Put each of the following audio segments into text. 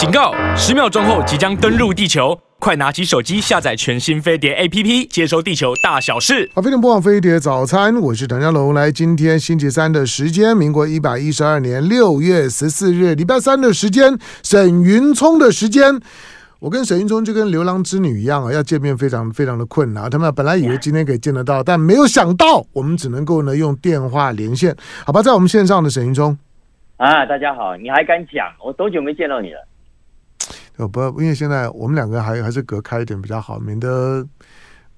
警告！十秒钟后即将登陆地球，快拿起手机下载全新飞碟 APP，接收地球大小事。好，飞碟播放飞碟早餐，我是唐家龙。来，今天星期三的时间，民国一百一十二年六月十四日，礼拜三的时间，沈云聪的时间。我跟沈云聪就跟牛郎织女一样啊，要见面非常非常的困难。他们本来以为今天可以见得到，但没有想到，我们只能够呢用电话连线。好吧，在我们线上的沈云聪。啊，大家好，你还敢讲？我多久没见到你了？呃，不，因为现在我们两个还还是隔开一点比较好，免得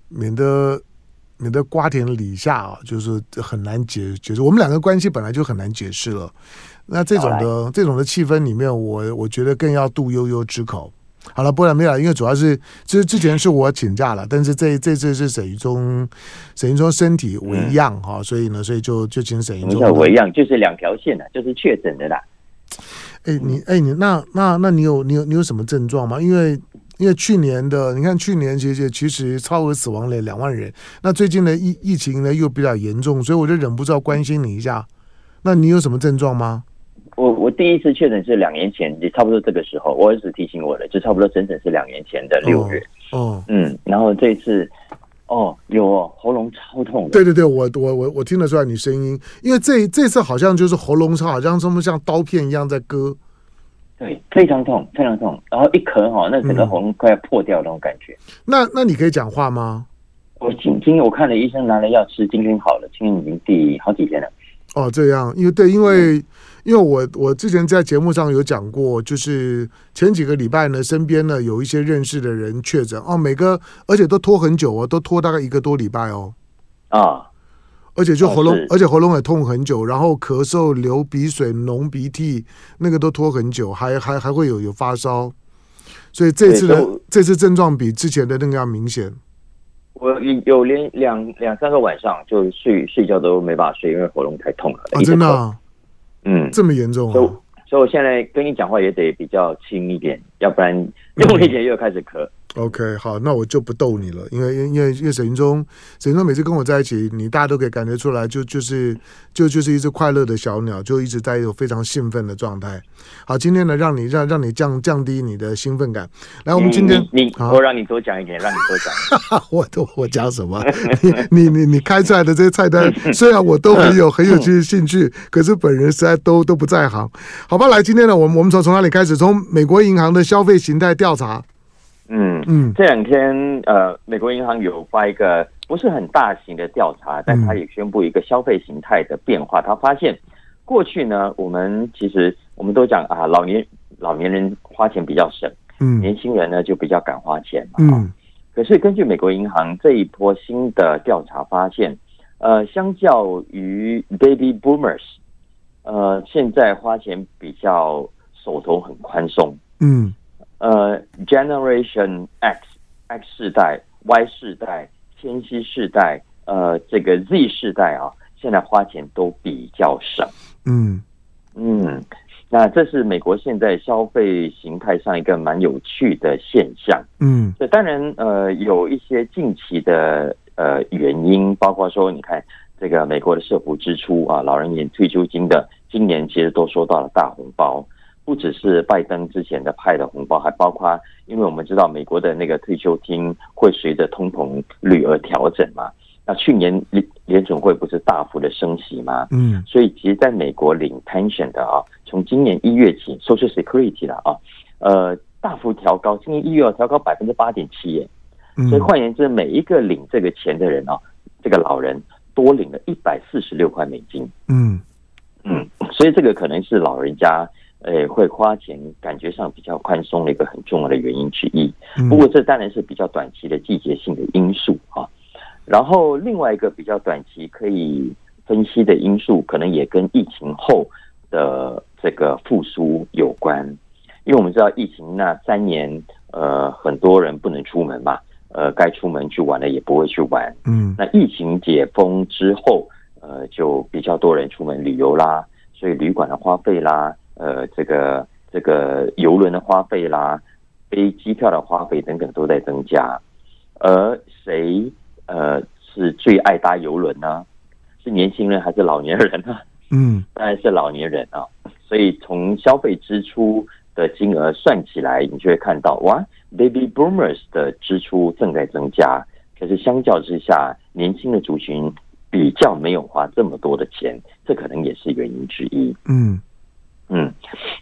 免得免得瓜田李下啊，就是很难解解释。我们两个关系本来就很难解释了，那这种的这种的气氛里面，我我觉得更要度悠悠之口。好了，不然没有，因为主要是之之前是我请假了，但是这这次是沈云忠，沈云忠身体为恙哈、嗯，所以呢，所以就就请沈云聪为恙，就是两条线的，就是确诊的啦。哎，你哎，你那那那你有你有你有什么症状吗？因为因为去年的，你看去年其实其实超额死亡了两万人，那最近的疫疫情呢又比较严重，所以我就忍不住要关心你一下。那你有什么症状吗？我我第一次确诊是两年前，也差不多这个时候，我儿子提醒我了，就差不多整整是两年前的六月。哦，哦，嗯，然后这一次，哦，有哦，喉咙超痛。对对对，我我我我听得出来你声音，因为这这次好像就是喉咙超，好像什么像刀片一样在割。对，非常痛，非常痛。然后一咳哈，那整个喉咙快要破掉那种感觉。嗯、那那你可以讲话吗？我今今天我看了医生，拿了药吃，今天好了，今天已经第好几天了。哦，这样，因为对，因为、嗯、因为我我之前在节目上有讲过，就是前几个礼拜呢，身边呢有一些认识的人确诊哦，每个而且都拖很久哦，都拖大概一个多礼拜哦。啊，而且就喉咙，而且喉咙也痛很久，然后咳嗽、流鼻水、浓鼻涕，那个都拖很久，还还还会有有发烧，所以这次的这次症状比之前的那个要明显。我有连两两三个晚上就睡睡觉都没办法睡，因为喉咙太痛了。啊，真的啊？嗯，这么严重啊？所以，所以我现在跟你讲话也得比较轻一点，要不然用力一点又开始咳。OK，好，那我就不逗你了，因为因为因为沈云中，沈云中每次跟我在一起，你大家都可以感觉出来，就就是就就是一只快乐的小鸟，就一直在一种非常兴奋的状态。好，今天呢，让你让让你降降低你的兴奋感。来，我们今天你，你我让你多讲一点，让你多讲。我都我讲什么？你你你你开出来的这些菜单，虽然我都很有很有兴兴趣，可是本人实在都都不在行。好吧，来，今天呢，我们我们从从哪里开始？从美国银行的消费形态调查。嗯嗯，这两天呃，美国银行有发一个不是很大型的调查，但他也宣布一个消费形态的变化。他发现过去呢，我们其实我们都讲啊，老年老年人花钱比较省，嗯，年轻人呢就比较敢花钱嘛。嗯，可是根据美国银行这一波新的调查发现，呃，相较于 Baby Boomers，呃，现在花钱比较手头很宽松。嗯。呃，Generation X、X 世代、Y 世代、千禧世代，呃，这个 Z 世代啊，现在花钱都比较省。嗯嗯，那这是美国现在消费形态上一个蛮有趣的现象。嗯，这当然呃有一些近期的呃原因，包括说，你看这个美国的社福支出啊，老人年退休金的，今年其实都收到了大红包。不只是拜登之前的派的红包，还包括，因为我们知道美国的那个退休金会随着通膨率而调整嘛。那去年联联总会不是大幅的升息吗？嗯，所以其实在美国领 pension 的啊，从今年一月起，Social Security 了啊，呃，大幅调高，今年一月要调高百分之八点七耶。所以换言之，每一个领这个钱的人啊，这个老人多领了一百四十六块美金。嗯嗯，所以这个可能是老人家。诶，会花钱，感觉上比较宽松的一个很重要的原因之一。不过，这当然是比较短期的季节性的因素啊。然后，另外一个比较短期可以分析的因素，可能也跟疫情后的这个复苏有关。因为我们知道，疫情那三年，呃，很多人不能出门嘛，呃，该出门去玩的也不会去玩。嗯，那疫情解封之后，呃，就比较多人出门旅游啦，所以旅馆的花费啦。呃，这个这个游轮的花费啦，飞机票的花费等等都在增加，而谁呃是最爱搭游轮呢？是年轻人还是老年人呢？嗯，当然是老年人啊。所以从消费支出的金额算起来，你就会看到哇，Baby Boomers 的支出正在增加，可是相较之下，年轻的族群比较没有花这么多的钱，这可能也是原因之一。嗯嗯，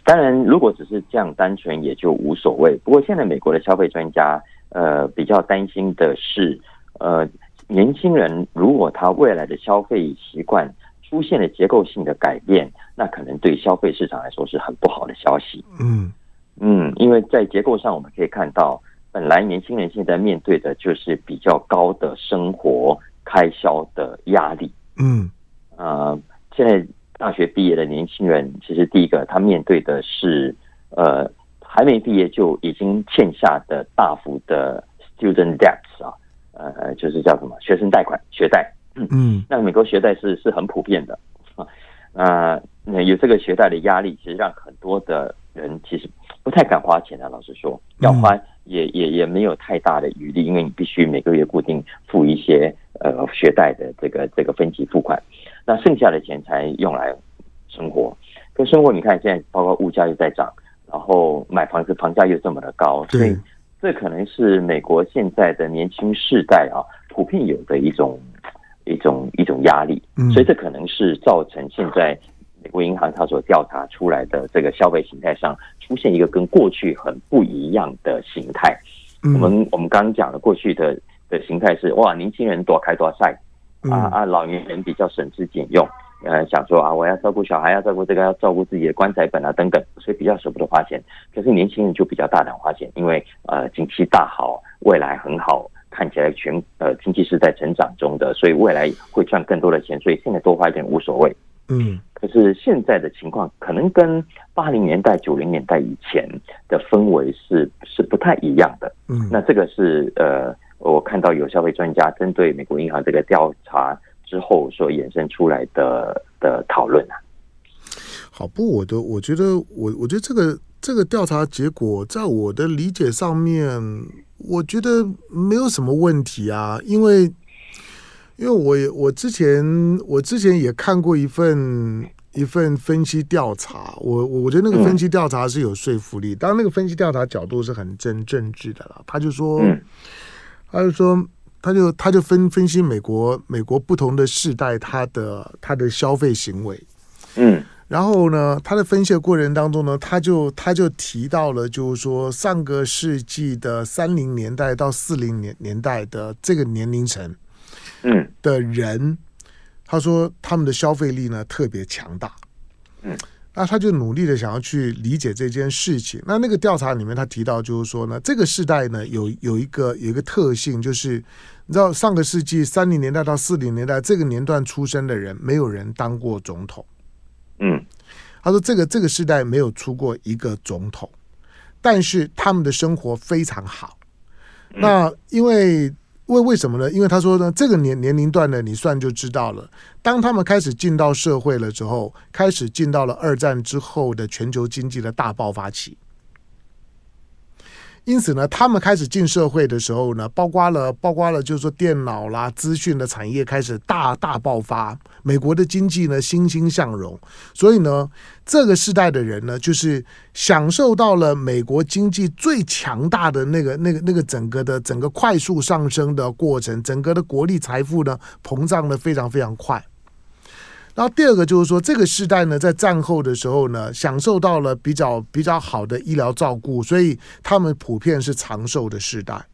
当然，如果只是这样单纯也就无所谓。不过现在美国的消费专家呃比较担心的是，呃，年轻人如果他未来的消费习惯出现了结构性的改变，那可能对消费市场来说是很不好的消息。嗯嗯，因为在结构上我们可以看到，本来年轻人现在面对的就是比较高的生活开销的压力。嗯，呃，现在。大学毕业的年轻人，其实第一个他面对的是，呃，还没毕业就已经欠下的大幅的 student debts 啊，呃，就是叫什么学生贷款、学贷。嗯嗯，那美国学贷是是很普遍的啊，呃，那有这个学贷的压力，其实让很多的人其实不太敢花钱啊。老实说，要花也也也没有太大的余力，因为你必须每个月固定付一些呃学贷的这个这个分期付款。那剩下的钱才用来生活，可生活你看现在包括物价又在涨，然后买房子房价又这么的高，所以这可能是美国现在的年轻世代啊普遍有的一种一种一种压力，所以这可能是造成现在美国银行它所调查出来的这个消费形态上出现一个跟过去很不一样的形态。我们我们刚刚讲的过去的的形态是哇，年轻人多开多晒。啊啊！老年人比较省吃俭用，呃，想说啊，我要照顾小孩，要照顾这个，要照顾自己的棺材本啊等等，所以比较舍不得花钱。可是年轻人就比较大胆花钱，因为呃，景气大好，未来很好，看起来全呃经济是在成长中的，所以未来会赚更多的钱，所以现在多花一点无所谓。嗯，可是现在的情况可能跟八零年代、九零年代以前的氛围是是不太一样的。嗯，那这个是呃。我看到有消费专家针对美国银行这个调查之后所衍生出来的的讨论啊。好，不，我的我觉得我我觉得这个这个调查结果在我的理解上面，我觉得没有什么问题啊，因为因为我也我之前我之前也看过一份一份分析调查，我我觉得那个分析调查是有说服力，当然那个分析调查角度是很真政治的了，他就说。他就说，他就他就分分析美国美国不同的世代他的他的消费行为，嗯，然后呢，他的分析的过程当中呢，他就他就提到了，就是说上个世纪的三零年代到四零年年代的这个年龄层，嗯，的人，他说他们的消费力呢特别强大，嗯。那他就努力的想要去理解这件事情。那那个调查里面，他提到就是说呢，这个时代呢有有一个有一个特性，就是你知道上个世纪三零年代到四零年代这个年段出生的人，没有人当过总统。嗯，他说这个这个时代没有出过一个总统，但是他们的生活非常好。那因为。为为什么呢？因为他说呢，这个年年龄段呢，你算就知道了。当他们开始进到社会了之后，开始进到了二战之后的全球经济的大爆发期。因此呢，他们开始进社会的时候呢，包括了包括了，就是说电脑啦、资讯的产业开始大大爆发，美国的经济呢欣欣向荣。所以呢，这个时代的人呢，就是享受到了美国经济最强大的那个、那个、那个整个的整个快速上升的过程，整个的国力财富呢膨胀的非常非常快。然后第二个就是说，这个时代呢，在战后的时候呢，享受到了比较比较好的医疗照顾，所以他们普遍是长寿的时代。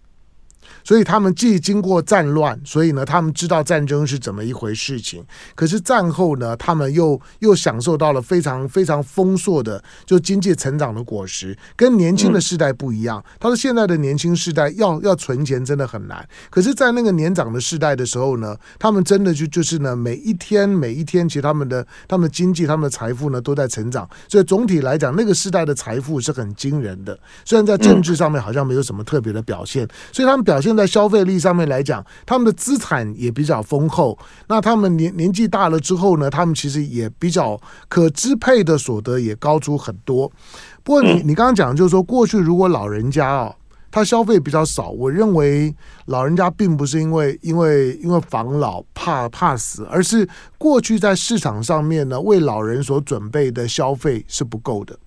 所以他们既经过战乱，所以呢，他们知道战争是怎么一回事情。可是战后呢，他们又又享受到了非常非常丰硕的就经济成长的果实，跟年轻的世代不一样。他说现在的年轻世代要要存钱真的很难。可是，在那个年长的世代的时候呢，他们真的就就是呢，每一天每一天，其实他们的他们的经济、他们的财富呢都在成长。所以总体来讲，那个世代的财富是很惊人的。虽然在政治上面好像没有什么特别的表现，所以他们表现。在消费力上面来讲，他们的资产也比较丰厚。那他们年年纪大了之后呢，他们其实也比较可支配的所得也高出很多。不过你你刚刚讲就是说，过去如果老人家哦，他消费比较少，我认为老人家并不是因为因为因为防老怕怕死，而是过去在市场上面呢，为老人所准备的消费是不够的。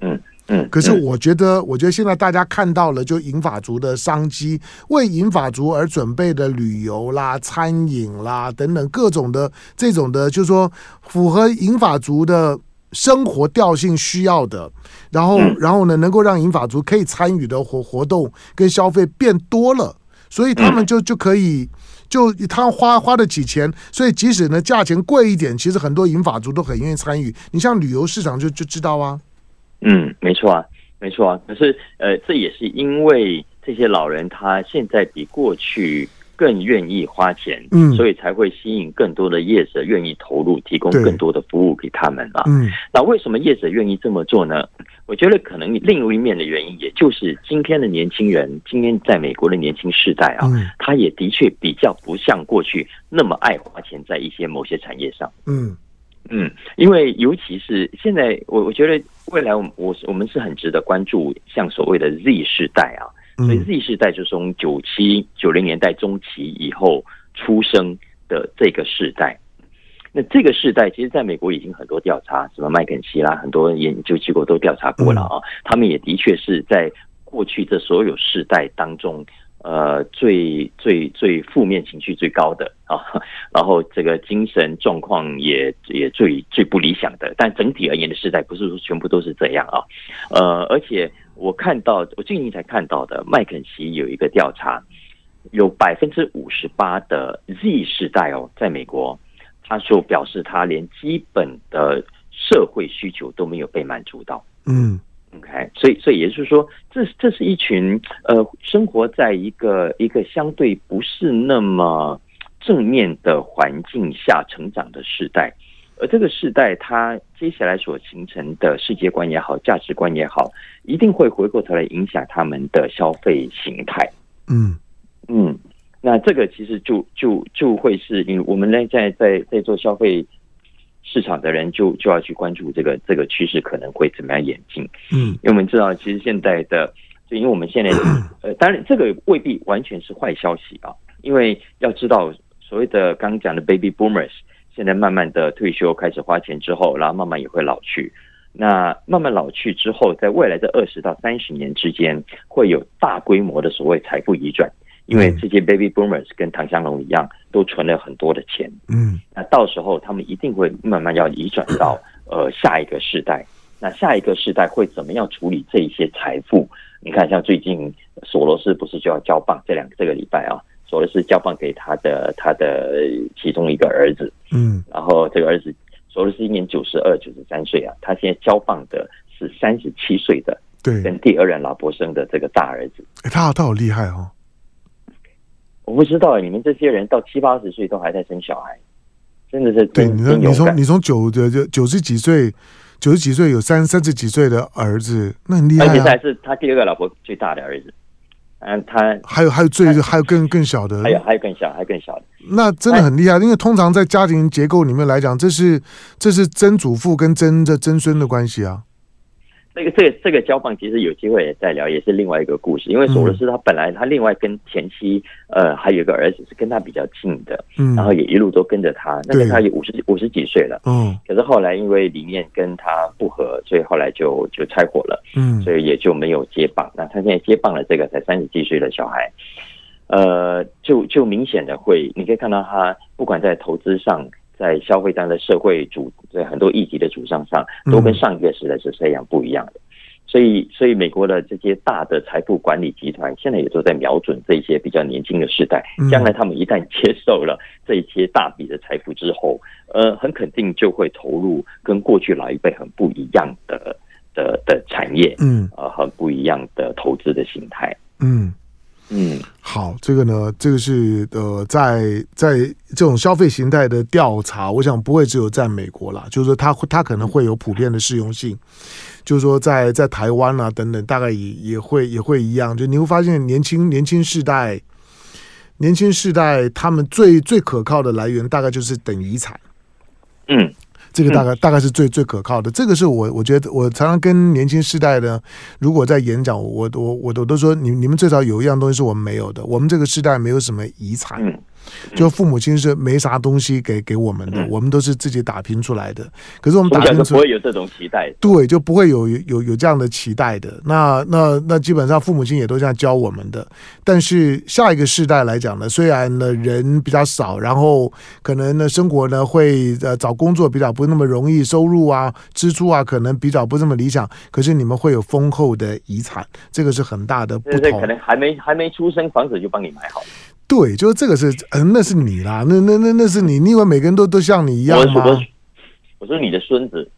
嗯。嗯，可是我觉得，我觉得现在大家看到了，就银发族的商机，为银发族而准备的旅游啦、餐饮啦等等各种的这种的，就是说符合银发族的生活调性需要的，然后，然后呢，能够让银发族可以参与的活活动跟消费变多了，所以他们就就可以。就他花花得起钱，所以即使呢价钱贵一点，其实很多银发族都很愿意参与。你像旅游市场就就知道啊。嗯，没错啊，没错啊。可是呃，这也是因为这些老人他现在比过去更愿意花钱，嗯，所以才会吸引更多的业者愿意投入，提供更多的服务给他们啊。嗯，那为什么业者愿意这么做呢？我觉得可能另一面的原因，也就是今天的年轻人，今天在美国的年轻世代啊，他也的确比较不像过去那么爱花钱在一些某些产业上。嗯嗯，因为尤其是现在，我我觉得未来我我我们是很值得关注，像所谓的 Z 世代啊，所以 Z 世代就是从九七九零年代中期以后出生的这个世代。那这个世代，其实在美国已经很多调查，什么麦肯锡啦，很多研究机构都调查过了啊。他们也的确是在过去这所有世代当中，呃，最最最负面情绪最高的啊，然后这个精神状况也也最最不理想的。但整体而言的时代，不是说全部都是这样啊。呃，而且我看到我最近才看到的麦肯锡有一个调查，有百分之五十八的 Z 世代哦，在美国。他说：“表示他连基本的社会需求都没有被满足到。”嗯，OK，所以，所以也就是说，这这是一群呃，生活在一个一个相对不是那么正面的环境下成长的世代，而这个世代，他接下来所形成的世界观也好，价值观也好，一定会回过头来影响他们的消费形态。嗯嗯。那这个其实就就就会是，因为我们呢在在在做消费市场的人就就要去关注这个这个趋势可能会怎么样演进。嗯，因为我们知道，其实现在的就因为我们现在 呃，当然这个未必完全是坏消息啊，因为要知道所谓的刚刚讲的 baby boomers 现在慢慢的退休开始花钱之后，然后慢慢也会老去。那慢慢老去之后，在未来的二十到三十年之间，会有大规模的所谓财富移转。因为这些 baby boomers 跟唐香龙一样，都存了很多的钱。嗯，那到时候他们一定会慢慢要移转到 呃下一个世代。那下一个世代会怎么样处理这一些财富？你看，像最近索罗斯不是就要交棒？这两个这个礼拜啊，索罗斯交棒给他的他的其中一个儿子。嗯，然后这个儿子索罗斯今年九十二、九十三岁啊，他现在交棒的是三十七岁的，对，跟第二任老婆生的这个大儿子。哎，他他好厉害哦。我不知道，你们这些人到七八十岁都还在生小孩，真的是对。你说，你从你从九九九十几岁，九十几岁有三三十几岁的儿子，那很厉害啊。而且还是他第二个老婆最大的儿子，嗯，他还有还有最还有更更小的，还有还有更小还有更小的，那真的很厉害。因为通常在家庭结构里面来讲，这是这是曾祖父跟曾的曾孙的关系啊。这个这个这个交棒其实有机会也再聊，也是另外一个故事。因为索罗斯他本来他另外跟前妻呃还有一个儿子是跟他比较近的，嗯，然后也一路都跟着他。那个他也五十五十几岁了，嗯，可是后来因为理念跟他不合，所以后来就就拆伙了，嗯，所以也就没有接棒。那他现在接棒了这个才三十几岁的小孩，呃，就就明显的会，你可以看到他不管在投资上。在消费端的社会主，在很多议题的主张上，都跟上一个时代是非常不一样的。所以，所以美国的这些大的财富管理集团，现在也都在瞄准这些比较年轻的世代。将来他们一旦接受了 这些大笔的财富之后，呃，很肯定就会投入跟过去老一辈很不一样的的的产业，嗯，呃，很不一样的投资的形态，嗯。嗯，好，这个呢，这个是呃，在在这种消费形态的调查，我想不会只有在美国啦，就是说它它可能会有普遍的适用性，就是说在在台湾啊等等，大概也也会也会一样，就你会发现年轻年轻世代，年轻世代他们最最可靠的来源，大概就是等遗产，嗯。这个大概大概是最最可靠的。这个是我我觉得我常常跟年轻世代的，如果在演讲，我我我我都说，你你们最少有一样东西是我们没有的。我们这个世代没有什么遗产，就父母亲是没啥东西给给我们的，我们都是自己打拼出来的。可是我们打拼出不会有这种期待，对，就不会有有有这样的期待的。那那那基本上父母亲也都这样教我们的。但是下一个世代来讲呢，虽然呢人比较少，然后可能呢生活呢会呃找工作比较不那么容易，收入啊支出啊可能比较不这么理想。可是你们会有丰厚的遗产，这个是很大的不同。对，可能还没还没出生，房子就帮你买好了。对，就是这个是，嗯，那是你啦，那那那那是你，你以为每个人都都像你一样吗？我，我说你的孙子。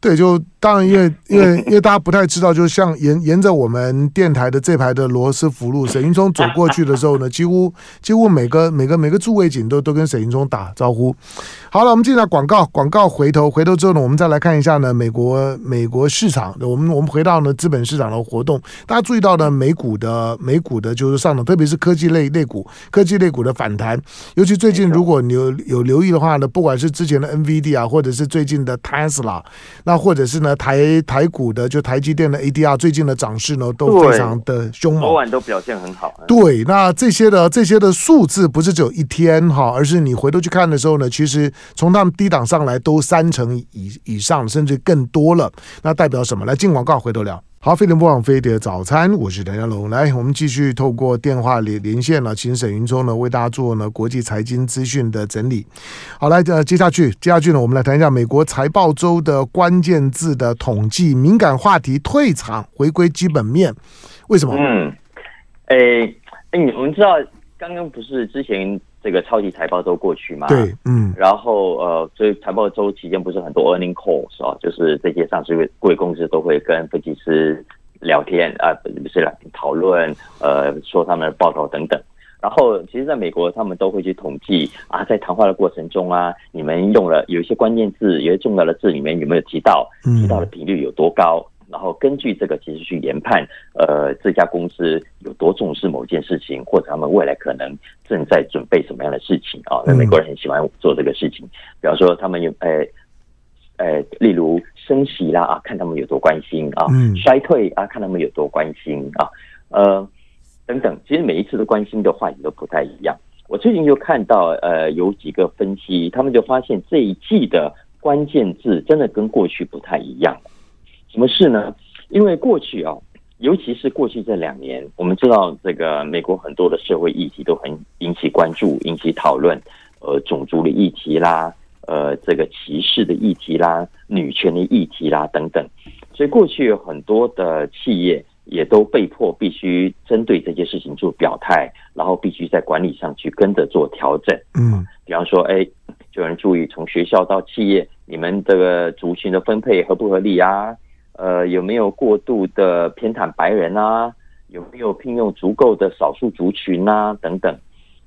对，就当然，因为因为因为大家不太知道，就像沿沿着我们电台的这排的罗斯福路，沈云聪走过去的时候呢，几乎几乎每个每个每个驻卫警都都跟沈云聪打招呼。好了，我们进来广告，广告回头回头之后呢，我们再来看一下呢，美国美国市场，我们我们回到呢资本市场的活动，大家注意到呢，美股的美股的就是上涨，特别是科技类类股，科技类股的反弹，尤其最近如果你有有留意的话呢，不管是之前的 NVD 啊，或者是最近的 Tesla。那或者是呢，台台股的就台积电的 ADR 最近的涨势呢都非常的凶猛，昨晚都表现很好。对，那这些的这些的数字不是只有一天哈，而是你回头去看的时候呢，其实从他们低档上来都三成以以上，甚至更多了。那代表什么？来进广告，回头聊。好，飞碟播放飞碟早餐，我是唐湘龙。来，我们继续透过电话连连线了，请沈云聪呢为大家做呢国际财经资讯的整理。好，来，呃，接下去，接下去呢，我们来谈一下美国财报周的关键字的统计，敏感话题退场，回归基本面，为什么？嗯，诶，诶，我们知道，刚刚不是之前。这个超级财报周过去嘛？对，嗯，然后呃，所以财报周期间不是很多 earning calls 啊，就是这些上市贵公司都会跟分析师聊天啊，不是聊天讨论，呃，说他们的报告等等。然后其实在美国，他们都会去统计啊，在谈话的过程中啊，你们用了有一些关键字，有些重要的字里面有没有提到，提到的频率有多高？然后根据这个，其实去研判，呃，这家公司有多重视某件事情，或者他们未来可能正在准备什么样的事情啊？那美国人很喜欢做这个事情，比方说他们有，呃，呃，例如升息啦啊，看他们有多关心啊；衰退啊，看他们有多关心啊，呃，等等。其实每一次的关心的话题都不太一样。我最近就看到，呃，有几个分析，他们就发现这一季的关键字真的跟过去不太一样。什么事呢？因为过去啊，尤其是过去这两年，我们知道这个美国很多的社会议题都很引起关注、引起讨论，呃，种族的议题啦，呃，这个歧视的议题啦，女权的议题啦等等。所以过去有很多的企业也都被迫必须针对这些事情做表态，然后必须在管理上去跟着做调整。嗯，比方说，哎，就有人注意从学校到企业，你们这个族群的分配合不合理啊？呃，有没有过度的偏袒白人啊？有没有聘用足够的少数族群啊？等等。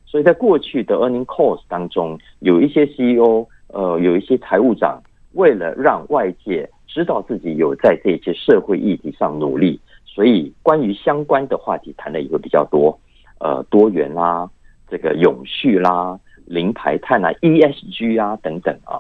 所以在过去的 earning calls 当中，有一些 CEO，呃，有一些财务长，为了让外界知道自己有在这些社会议题上努力，所以关于相关的话题谈的也会比较多。呃，多元啦，这个永续啦，零排碳啊，ESG 啊，等等啊。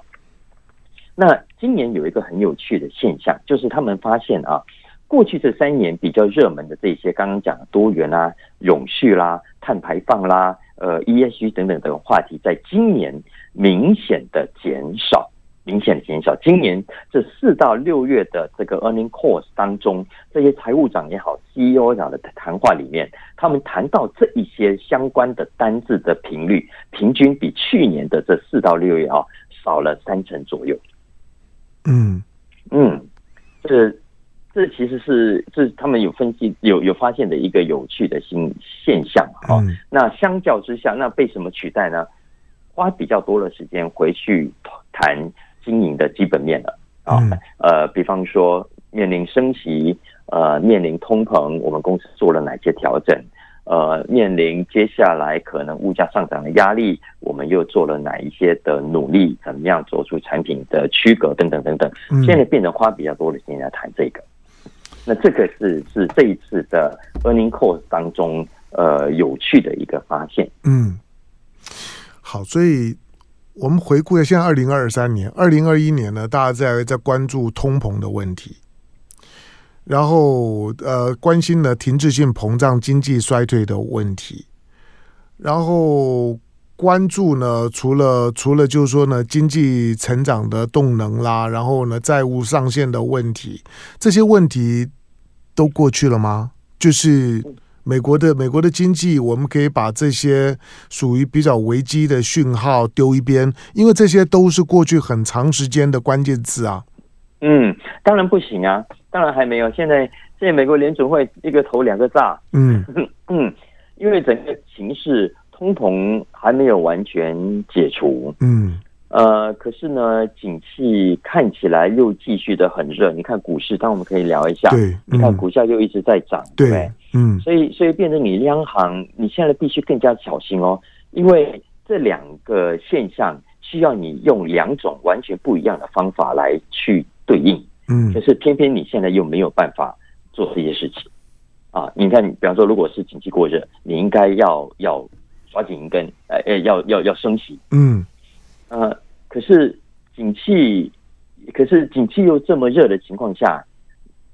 那今年有一个很有趣的现象，就是他们发现啊，过去这三年比较热门的这些刚刚讲的多元啦、永续啦、碳排放啦、呃 ESG 等等等话题，在今年明显的减少，明显的减少。今年这四到六月的这个 earning calls 当中，这些财务长也好、CEO 长的谈话里面，他们谈到这一些相关的单字的频率，平均比去年的这四到六月啊少了三成左右。嗯嗯，这这其实是这他们有分析有有发现的一个有趣的新现象啊。嗯、那相较之下，那被什么取代呢？花比较多的时间回去谈经营的基本面了啊。嗯、呃，比方说面临升级，呃，面临通膨，我们公司做了哪些调整？呃，面临接下来可能物价上涨的压力，我们又做了哪一些的努力？怎么样做出产品的区隔等等等等？现在变成花比较多的时间来谈这个。那这个是是这一次的 earning calls 当中呃有趣的一个发现。嗯，好，所以我们回顾一下，现在二零二三年、二零二一年呢，大家在在关注通膨的问题。然后，呃，关心了停滞性膨胀、经济衰退的问题。然后，关注呢，除了除了就是说呢，经济成长的动能啦，然后呢，债务上限的问题，这些问题都过去了吗？就是美国的美国的经济，我们可以把这些属于比较危机的讯号丢一边，因为这些都是过去很长时间的关键字啊。嗯，当然不行啊，当然还没有。现在现在美国联准会一个头两个炸，嗯。嗯，因为整个形势。通膨还没有完全解除，嗯，呃，可是呢，景气看起来又继续的很热。你看股市，当我们可以聊一下，对，嗯、你看股价又一直在涨，对，对，嗯，所以所以变成你央行，你现在必须更加小心哦，因为这两个现象需要你用两种完全不一样的方法来去对应，嗯，可是偏偏你现在又没有办法做这些事情，啊，你看，比方说，如果是景气过热，你应该要要。抓紧一根，呃，呃，要要要升息，嗯，呃，可是景气，可是景气又这么热的情况下，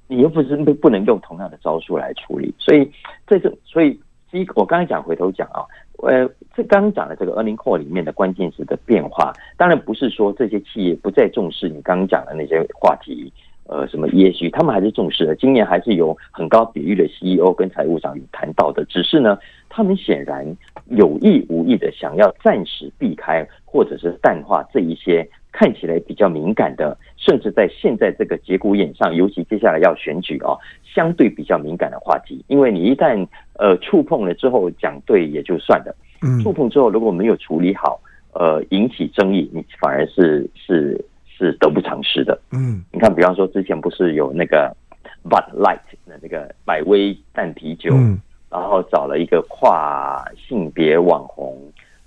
你又不是不不能用同样的招数来处理，所以这个，所以第一个，我刚才讲回头讲啊，呃，这刚刚讲的这个 earning call 里面的关键词的变化，当然不是说这些企业不再重视你刚刚讲的那些话题。呃，什么 ESG，他们还是重视的。今年还是有很高比例的 CEO 跟财务长有谈到的，只是呢，他们显然有意无意的想要暂时避开或者是淡化这一些看起来比较敏感的，甚至在现在这个节骨眼上，尤其接下来要选举啊，相对比较敏感的话题。因为你一旦呃触碰了之后讲对也就算了，嗯，触碰之后如果没有处理好，呃，引起争议，你反而是是。是得不偿失的。嗯，你看，比方说之前不是有那个 Bud Light 的那个百威淡啤酒，嗯，然后找了一个跨性别网红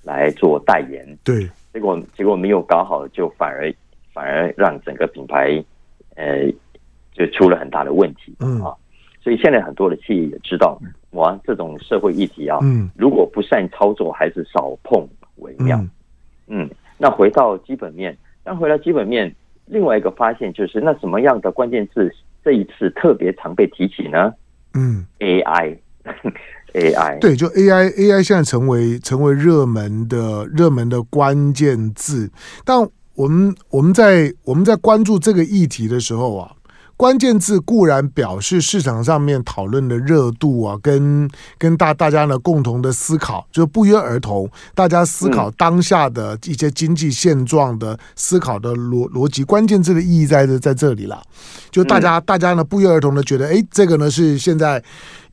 来做代言，对，结果结果没有搞好，就反而反而让整个品牌呃就出了很大的问题，嗯。啊，所以现在很多的企业也知道，哇，这种社会议题啊，嗯，如果不善操作，还是少碰为妙，嗯，嗯，那回到基本面。但回到基本面，另外一个发现就是，那什么样的关键字这一次特别常被提起呢？嗯，AI，AI，对，就 AI，AI 现在成为成为热门的热门的关键字。但我们我们在我们在关注这个议题的时候啊。关键字固然表示市场上面讨论的热度啊，跟跟大大家呢共同的思考，就不约而同，大家思考当下的一些经济现状的思考的逻逻辑。关键字的意义在这在这里了，就大家大家呢不约而同的觉得，哎，这个呢是现在。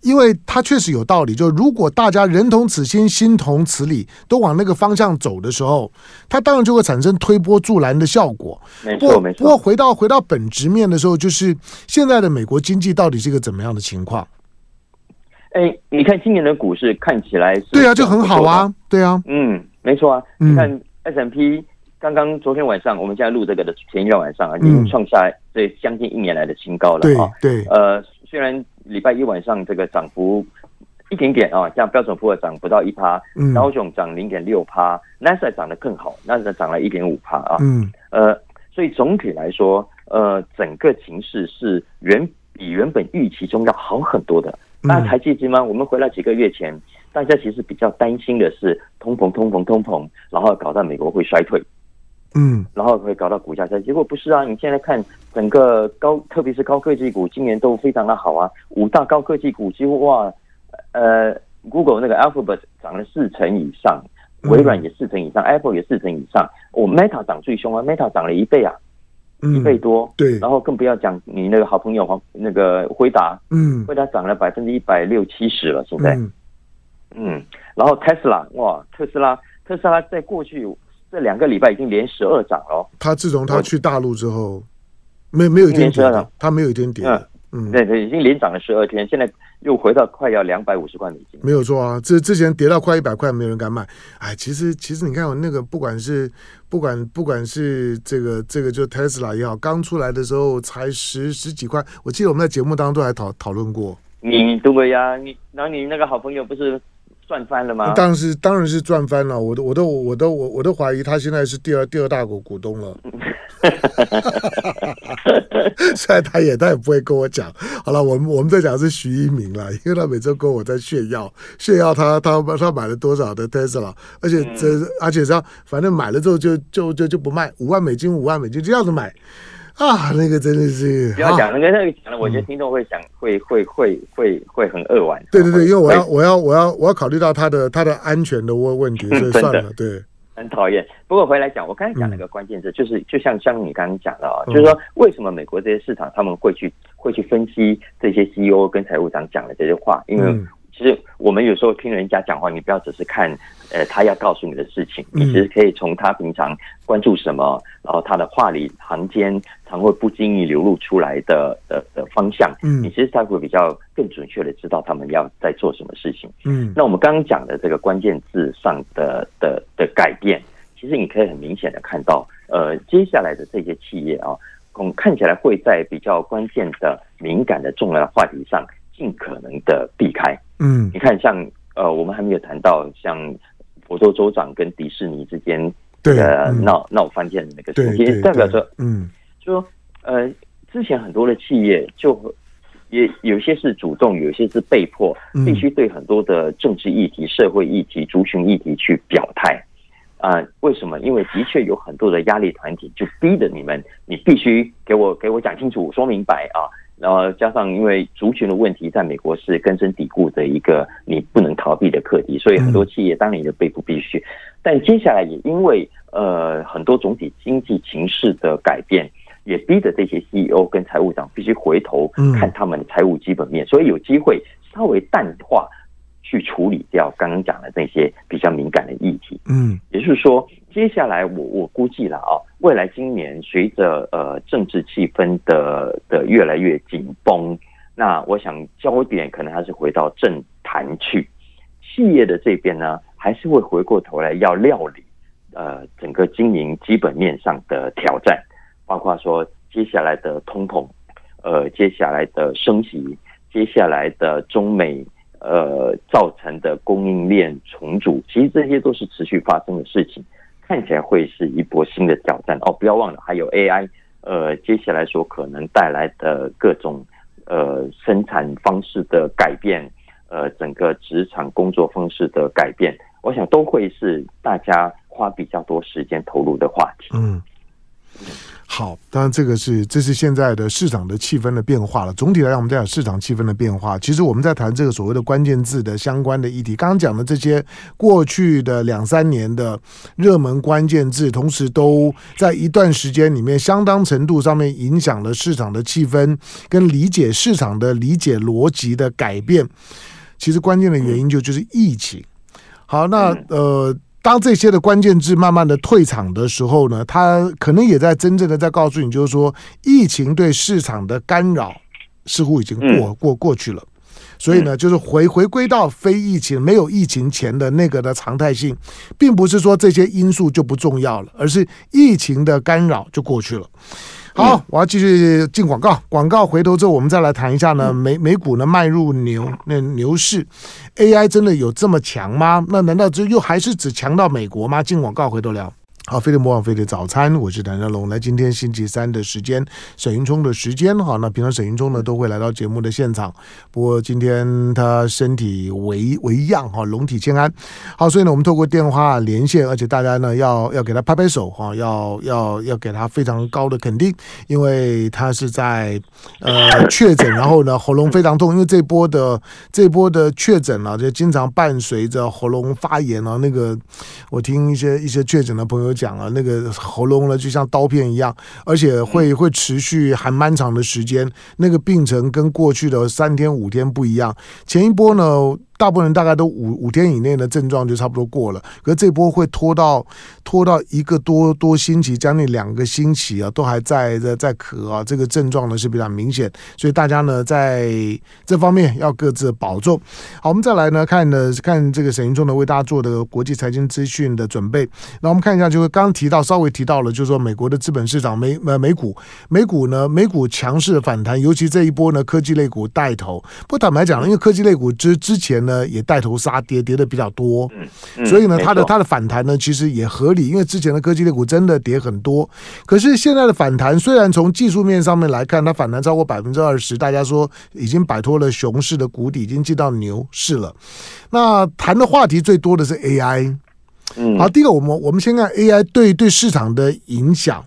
因为它确实有道理，就如果大家人同此心，心同此理，都往那个方向走的时候，它当然就会产生推波助澜的效果。没错，没错。不过回到回到本质面的时候，就是现在的美国经济到底是一个怎么样的情况？哎，你看今年的股市看起来是，对啊，就很好啊，对啊，嗯，没错啊。你看 S M P 刚刚昨天晚上，我们现在录这个的前一天晚上啊，已经创下这将近一年来的新高了啊。对，呃，虽然。礼拜一晚上这个涨幅一点点啊，像标准普尔涨不到一趴，道琼涨零点六趴，n a s a 涨得更好，n a s a 涨了一点五趴啊。嗯，呃，所以总体来说，呃，整个情势是原比原本预期中要好很多的。大家还记得吗？我们回来几个月前，大家其实比较担心的是通膨、通膨、通膨，然后搞到美国会衰退。嗯，然后会搞到股价下跌，结果不是啊！你现在看整个高，特别是高科技股，今年都非常的好啊。五大高科技股几乎哇，呃，Google 那个 Alphabet 涨了四成以上，微软也四成以上，嗯，Apple 也四成以上。我，哦，Meta 涨最凶啊，Meta 涨了一倍啊，嗯，一倍多。对，然后更不要讲你那个好朋友黄那个辉达，嗯，辉达涨了百分之一百六七十了，现在，嗯，嗯，然后 Tesla 哇，特斯拉，特斯拉在过去。这两个礼拜已经连十二涨了。他自从他去大陆之后，没没有一天跌了，他没有一天跌。嗯嗯，对对，已经连涨了十二天，现在又回到快要两百五十块美金。没有错啊，这之前跌到快一百块，没有人敢买。哎，其实其实你看我那个，不管是不管不管是这个这个就 Tesla 也好，刚出来的时候才十十几块。我记得我们在节目当中还讨讨论过。你对呀，你然后你那个好朋友不是？赚翻了吗？当然是，当然是赚翻了。我都，我都，我都，我我都怀疑他现在是第二第二大股股东了。虽然他也他也不会跟我讲。好了，我们我们在讲是徐一鸣了，因为他每周跟我在炫耀炫耀他他他买了多少的 Tesla，而且这、嗯、而且这反正买了之后就就就就不卖，五万美金五万美金这样子买啊，那个真的是不要讲那个那个讲了，我觉得听众会想会会会会会很扼腕。对对对，因为我要我要我要我要考虑到他的他的安全的问问题，所以算了，对。很讨厌，不过回来讲，我刚才讲那个关键字，就是就像像你刚刚讲的啊，就是说为什么美国这些市场他们会去会去分析这些 CEO 跟财务长讲的这些话，因为。其实我们有时候听人家讲话，你不要只是看，呃，他要告诉你的事情，你其实可以从他平常关注什么，然后他的话里行间常会不经意流露出来的的的方向，嗯，你其实才会比较更准确的知道他们要在做什么事情，嗯。那我们刚刚讲的这个关键字上的的的改变，其实你可以很明显的看到，呃，接下来的这些企业啊，嗯，看起来会在比较关键的、敏感的、重要的话题上。尽可能的避开，嗯，你看像，像呃，我们还没有谈到像佛州州长跟迪士尼之间的闹闹翻天的那个事情，也代表着，嗯，说呃，之前很多的企业就也有些是主动，有些是被迫，必须对很多的政治议题、社会议题、族群议题去表态啊、呃。为什么？因为的确有很多的压力团体就逼着你们，你必须给我给我讲清楚、说明白啊。然后加上，因为族群的问题，在美国是根深蒂固的一个你不能逃避的课题，所以很多企业当然也被迫必须。但接下来也因为呃很多总体经济情势的改变，也逼着这些 CEO 跟财务长必须回头看他们的财务基本面，所以有机会稍微淡化去处理掉刚刚讲的那些比较敏感的议题。嗯，也就是说。接下来我我估计了啊，未来今年随着呃政治气氛的的越来越紧绷，那我想焦点可能还是回到政坛去，企业的这边呢还是会回过头来要料理呃整个经营基本面上的挑战，包括说接下来的通膨，呃接下来的升息，接下来的中美呃造成的供应链重组，其实这些都是持续发生的事情。看起来会是一波新的挑战哦！不要忘了，还有 AI，呃，接下来所可能带来的各种呃生产方式的改变，呃，整个职场工作方式的改变，我想都会是大家花比较多时间投入的话题。嗯。好，当然这个是这是现在的市场的气氛的变化了。总体来讲，我们在讲市场气氛的变化。其实我们在谈这个所谓的关键字的相关的议题，刚刚讲的这些过去的两三年的热门关键字，同时都在一段时间里面相当程度上面影响了市场的气氛跟理解市场的理解逻辑的改变。其实关键的原因就就是疫情。好，那呃。当这些的关键字慢慢的退场的时候呢，他可能也在真正的在告诉你，就是说疫情对市场的干扰似乎已经过过过去了，所以呢，就是回回归到非疫情没有疫情前的那个的常态性，并不是说这些因素就不重要了，而是疫情的干扰就过去了。好，我要继续进广告。广告回头之后，我们再来谈一下呢。美美股呢迈入牛那牛市，AI 真的有这么强吗？那难道就又还是只强到美国吗？进广告回头聊。好，飞碟魔网飞碟早餐，我是谭家龙。来，今天星期三的时间，沈云冲的时间。哈，那平常沈云冲呢都会来到节目的现场，不过今天他身体为为恙哈，龙体欠安。好，所以呢，我们透过电话连线，而且大家呢要要给他拍拍手哈，要要要给他非常高的肯定，因为他是在呃确诊，然后呢喉咙非常痛，因为这波的这波的确诊啊，就经常伴随着喉咙发炎啊。那个我听一些一些确诊的朋友讲了，那个喉咙呢，就像刀片一样，而且会会持续还蛮长的时间。那个病程跟过去的三天五天不一样。前一波呢，大部分人大概都五五天以内的症状就差不多过了，可是这波会拖到拖到一个多多星期，将近两个星期啊，都还在在在咳啊，这个症状呢是比较明显，所以大家呢在这方面要各自保重。好，我们再来呢看呢看这个沈云聪呢为大家做的国际财经资讯的准备。那我们看一下，就是刚提到稍微提到了，就是说美国的资本市场美呃美股美股呢美股强势反弹，尤其这一波呢科技类股带头。不坦白讲，因为科技类股之之前呢。呢也带头杀跌，跌的比较多。嗯，嗯所以呢，它的它的反弹呢其实也合理，因为之前的科技类股真的跌很多。可是现在的反弹，虽然从技术面上面来看，它反弹超过百分之二十，大家说已经摆脱了熊市的谷底，已经进到牛市了。那谈的话题最多的是 AI。嗯，好，第一个我们我们先看 AI 对对市场的影响。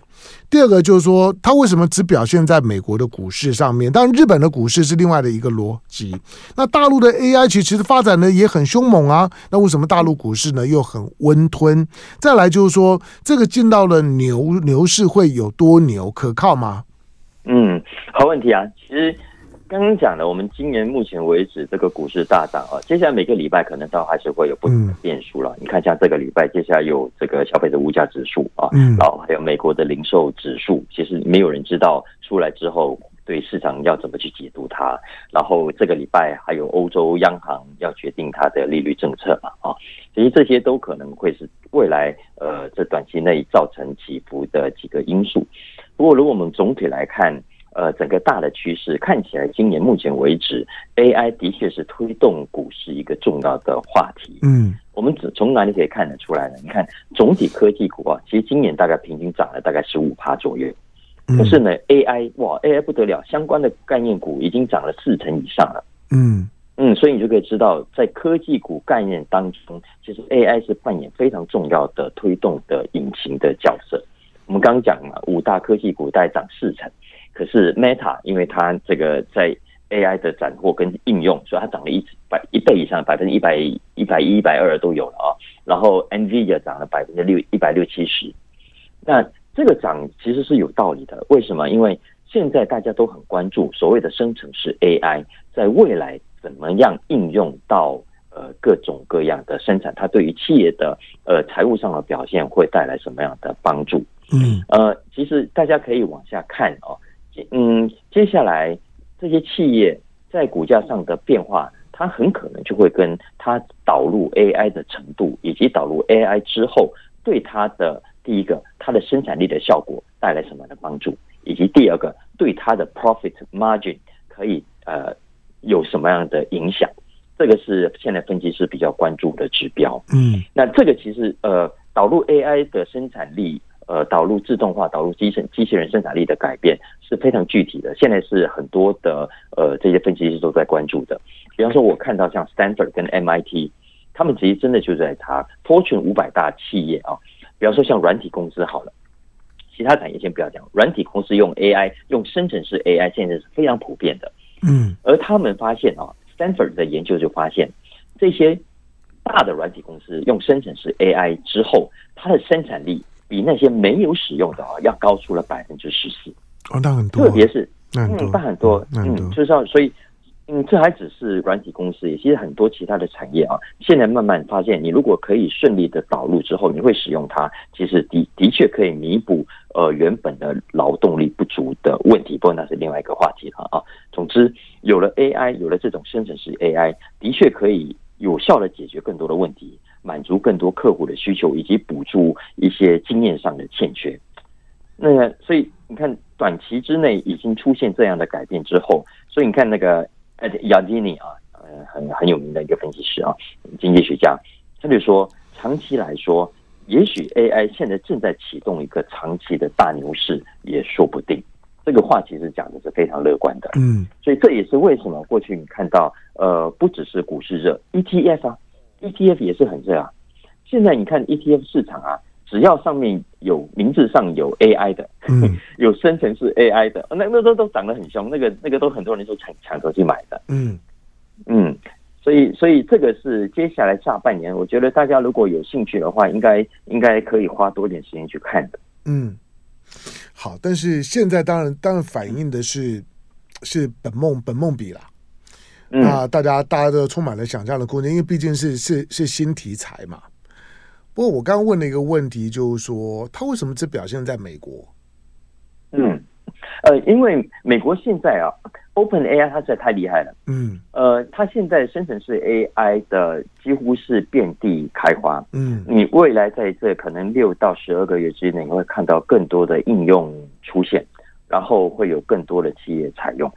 第二个就是说，它为什么只表现在美国的股市上面？当然，日本的股市是另外的一个逻辑。那大陆的 AI 其实发展的也很凶猛啊。那为什么大陆股市呢又很温吞？再来就是说，这个进到了牛牛市会有多牛？可靠吗？嗯，好问题啊。其实。刚刚讲的，我们今年目前为止这个股市大涨啊，接下来每个礼拜可能都还是会有不同的变数了。嗯、你看，像这个礼拜，接下来有这个消费者物价指数啊，嗯、然后还有美国的零售指数，其实没有人知道出来之后对市场要怎么去解读它。然后这个礼拜还有欧洲央行要决定它的利率政策嘛啊，其实这些都可能会是未来呃这短期内造成起伏的几个因素。不过，如果我们总体来看，呃，整个大的趋势看起来，今年目前为止，AI 的确是推动股市一个重要的话题。嗯，我们只从哪里可以看得出来呢？你看，总体科技股啊，其实今年大概平均涨了大概十五趴左右。可是呢，AI 哇，AI 不得了，相关的概念股已经涨了四成以上了。嗯嗯，所以你就可以知道，在科技股概念当中，其实 AI 是扮演非常重要的推动的引擎的角色。我们刚刚讲嘛，五大科技股大概涨四成。可是 Meta，因为它这个在 AI 的斩获跟应用，所以它涨了一百一倍以上，百分之一百一百一、一百二都有了啊。然后 NVIDIA 涨了百分之六一百六七十，那这个涨其实是有道理的。为什么？因为现在大家都很关注所谓的生成式 AI，在未来怎么样应用到呃各种各样的生产，它对于企业的呃财务上的表现会带来什么样的帮助？嗯，呃，其实大家可以往下看哦。嗯，接下来这些企业在股价上的变化，它很可能就会跟它导入 AI 的程度，以及导入 AI 之后对它的第一个它的生产力的效果带来什么样的帮助，以及第二个对它的 profit margin 可以呃有什么样的影响，这个是现在分析师比较关注的指标。嗯，那这个其实呃导入 AI 的生产力。呃，导入自动化、导入机器机器人生产力的改变是非常具体的。现在是很多的呃这些分析师都在关注的。比方说，我看到像 Stanford 跟 MIT，他们其实真的就在查 Fortune 五百大企业啊。比方说，像软体公司好了，其他产业先不要讲，软体公司用 AI 用生成式 AI 现在是非常普遍的。嗯，而他们发现啊，Stanford 的研究就发现，这些大的软体公司用生成式 AI 之后，它的生产力。比那些没有使用的啊要高出了百分之十四哦，那很多，特别是嗯，那很多，嗯，就是要所以，嗯，这还只是软体公司，也其实很多其他的产业啊，现在慢慢发现，你如果可以顺利的导入之后，你会使用它，其实的的确可以弥补呃原本的劳动力不足的问题，不过那是另外一个话题了啊。总之，有了 AI，有了这种生成式 AI，的确可以有效的解决更多的问题。满足更多客户的需求，以及补助一些经验上的欠缺。那所以你看，短期之内已经出现这样的改变之后，所以你看那个 Yardeni 啊，呃，很很有名的一个分析师啊，经济学家，他就说，长期来说，也许 AI 现在正在启动一个长期的大牛市，也说不定。这个话其实讲的是非常乐观的。嗯，所以这也是为什么过去你看到，呃，不只是股市热，ETF 啊。ETF 也是很热啊！现在你看 ETF 市场啊，只要上面有名字上有 AI 的，嗯、有生成式 AI 的，那那都都涨得很凶，那个那个都很多人都抢抢着去买的。嗯嗯，所以所以这个是接下来下半年，我觉得大家如果有兴趣的话，应该应该可以花多点时间去看的。嗯，好，但是现在当然当然反映的是是本梦本梦比啦。那大家大家都充满了想象的空间，因为毕竟是是是新题材嘛。不过我刚刚问了一个问题，就是说它为什么只表现在美国？嗯，呃，因为美国现在啊，Open AI 它实在太厉害了。嗯，呃，它现在生成式 AI 的几乎是遍地开花。嗯，你未来在这可能六到十二个月之内，你会看到更多的应用出现，然后会有更多的企业采用。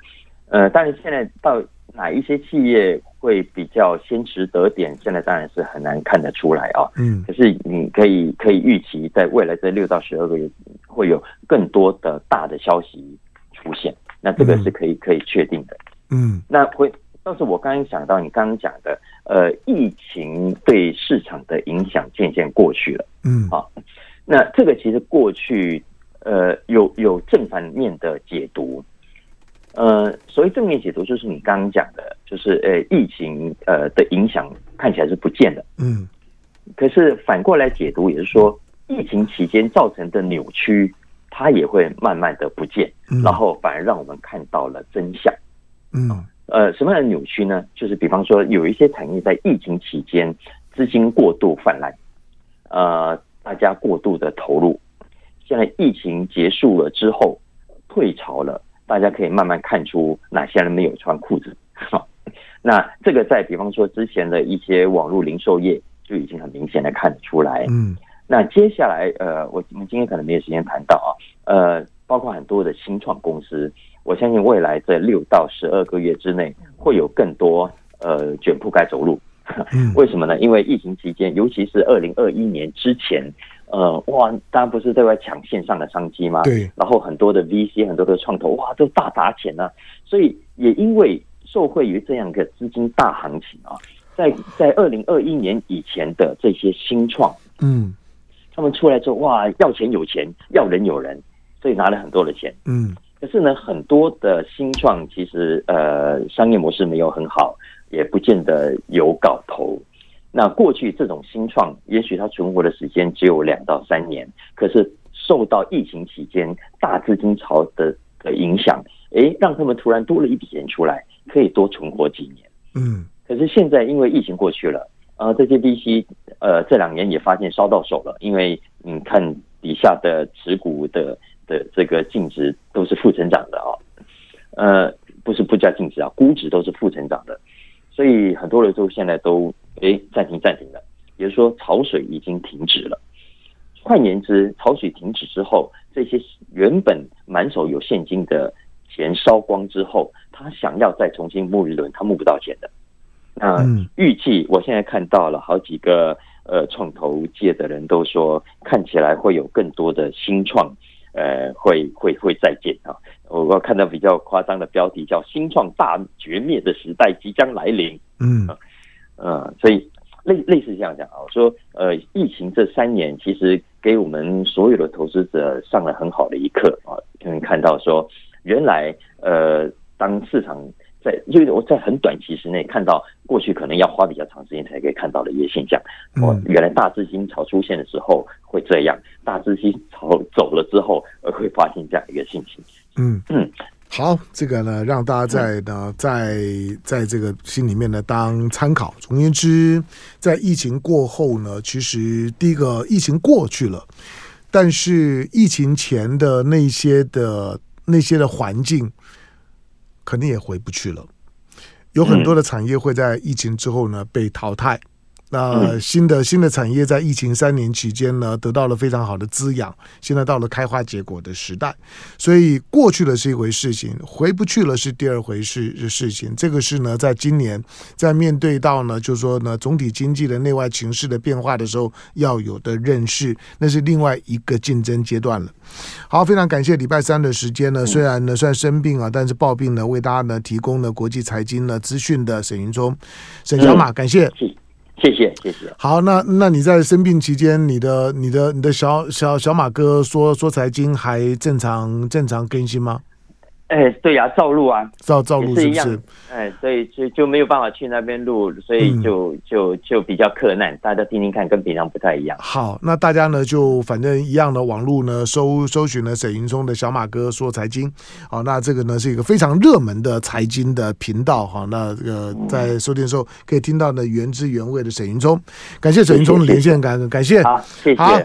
呃，但是现在到哪一些企业会比较先值得点，现在当然是很难看得出来啊。嗯，可是你可以可以预期，在未来这六到十二个月会有更多的大的消息出现，那这个是可以可以确定的。嗯，那会倒是我刚刚想到你刚刚讲的，呃，疫情对市场的影响渐渐过去了。嗯，好，那这个其实过去呃有有正反面的解读。呃，所谓正面解读就是你刚刚讲的，就是呃，疫情呃的影响看起来是不见的，嗯，可是反过来解读也是说，疫情期间造成的扭曲，它也会慢慢的不见，然后反而让我们看到了真相。嗯，呃，什么样的扭曲呢？就是比方说，有一些产业在疫情期间资金过度泛滥，呃，大家过度的投入，现在疫情结束了之后退潮了。大家可以慢慢看出哪些人没有穿裤子。好，那这个在比方说之前的一些网络零售业就已经很明显的看得出来。嗯，那接下来呃，我我们今天可能没有时间谈到啊，呃，包括很多的新创公司，我相信未来在六到十二个月之内会有更多呃卷铺盖走路。为什么呢？因为疫情期间，尤其是二零二一年之前。呃，哇，大家不是在外抢线上的商机吗？对。然后很多的 VC，很多的创投，哇，都大砸钱呢、啊。所以也因为受惠于这样一个资金大行情啊，在在二零二一年以前的这些新创，嗯，他们出来之后，哇，要钱有钱，要人有人，所以拿了很多的钱。嗯。可是呢，很多的新创其实呃商业模式没有很好，也不见得有搞头。那过去这种新创，也许它存活的时间只有两到三年，可是受到疫情期间大资金潮的的影响，诶，让他们突然多了一笔钱出来，可以多存活几年。嗯，可是现在因为疫情过去了，呃，这些 VC 呃这两年也发现烧到手了，因为你看底下的持股的的这个净值都是负成长的啊，呃，不是不加净值啊，估值都是负成长的，所以很多人都现在都。哎，暂停暂停了，也就是说潮水已经停止了。换言之，潮水停止之后，这些原本满手有现金的钱烧光之后，他想要再重新募一轮，他募不到钱的。那预计我现在看到了好几个呃创投界的人都说，看起来会有更多的新创呃会会会再见啊。我我看到比较夸张的标题叫“新创大绝灭的时代即将来临”。嗯。嗯，所以类类似这样讲啊，我说呃，疫情这三年其实给我们所有的投资者上了很好的一课啊，可以看到说，原来呃，当市场在因为我在很短期之内看到过去可能要花比较长时间才可以看到的一些现象，哦，原来大资金潮出现的时候会这样，大资金潮走了之后而会发现这样一个信息，嗯。嗯。好，这个呢，让大家在呢，在在这个心里面呢当参考。总而言之，在疫情过后呢，其实第一个疫情过去了，但是疫情前的那些的那些的环境，肯定也回不去了。有很多的产业会在疫情之后呢被淘汰。那新的新的产业在疫情三年期间呢，得到了非常好的滋养，现在到了开花结果的时代。所以过去了是一回事情，回不去了是第二回事的事情。这个是呢，在今年在面对到呢，就是说呢，总体经济的内外情势的变化的时候，要有的认识，那是另外一个竞争阶段了。好，非常感谢礼拜三的时间呢，虽然呢算生病啊，但是抱病呢为大家呢提供了国际财经呢资讯的沈云聪、沈小马，感谢。谢谢谢谢。好，那那你在生病期间，你的你的你的小小小马哥说说财经还正常正常更新吗？哎、欸，对呀、啊，照录啊，照照录是不是？哎、欸，所以就就没有办法去那边录，所以就、嗯、就就比较困难。大家听听看，跟平常不太一样。好，那大家呢就反正一样的网络呢搜搜寻了沈云聪的小马哥说财经。好，那这个呢是一个非常热门的财经的频道。好，那这个在收听的时候可以听到呢原汁原味的沈云聪。感谢沈云聪的连线，感感谢。好，谢谢。好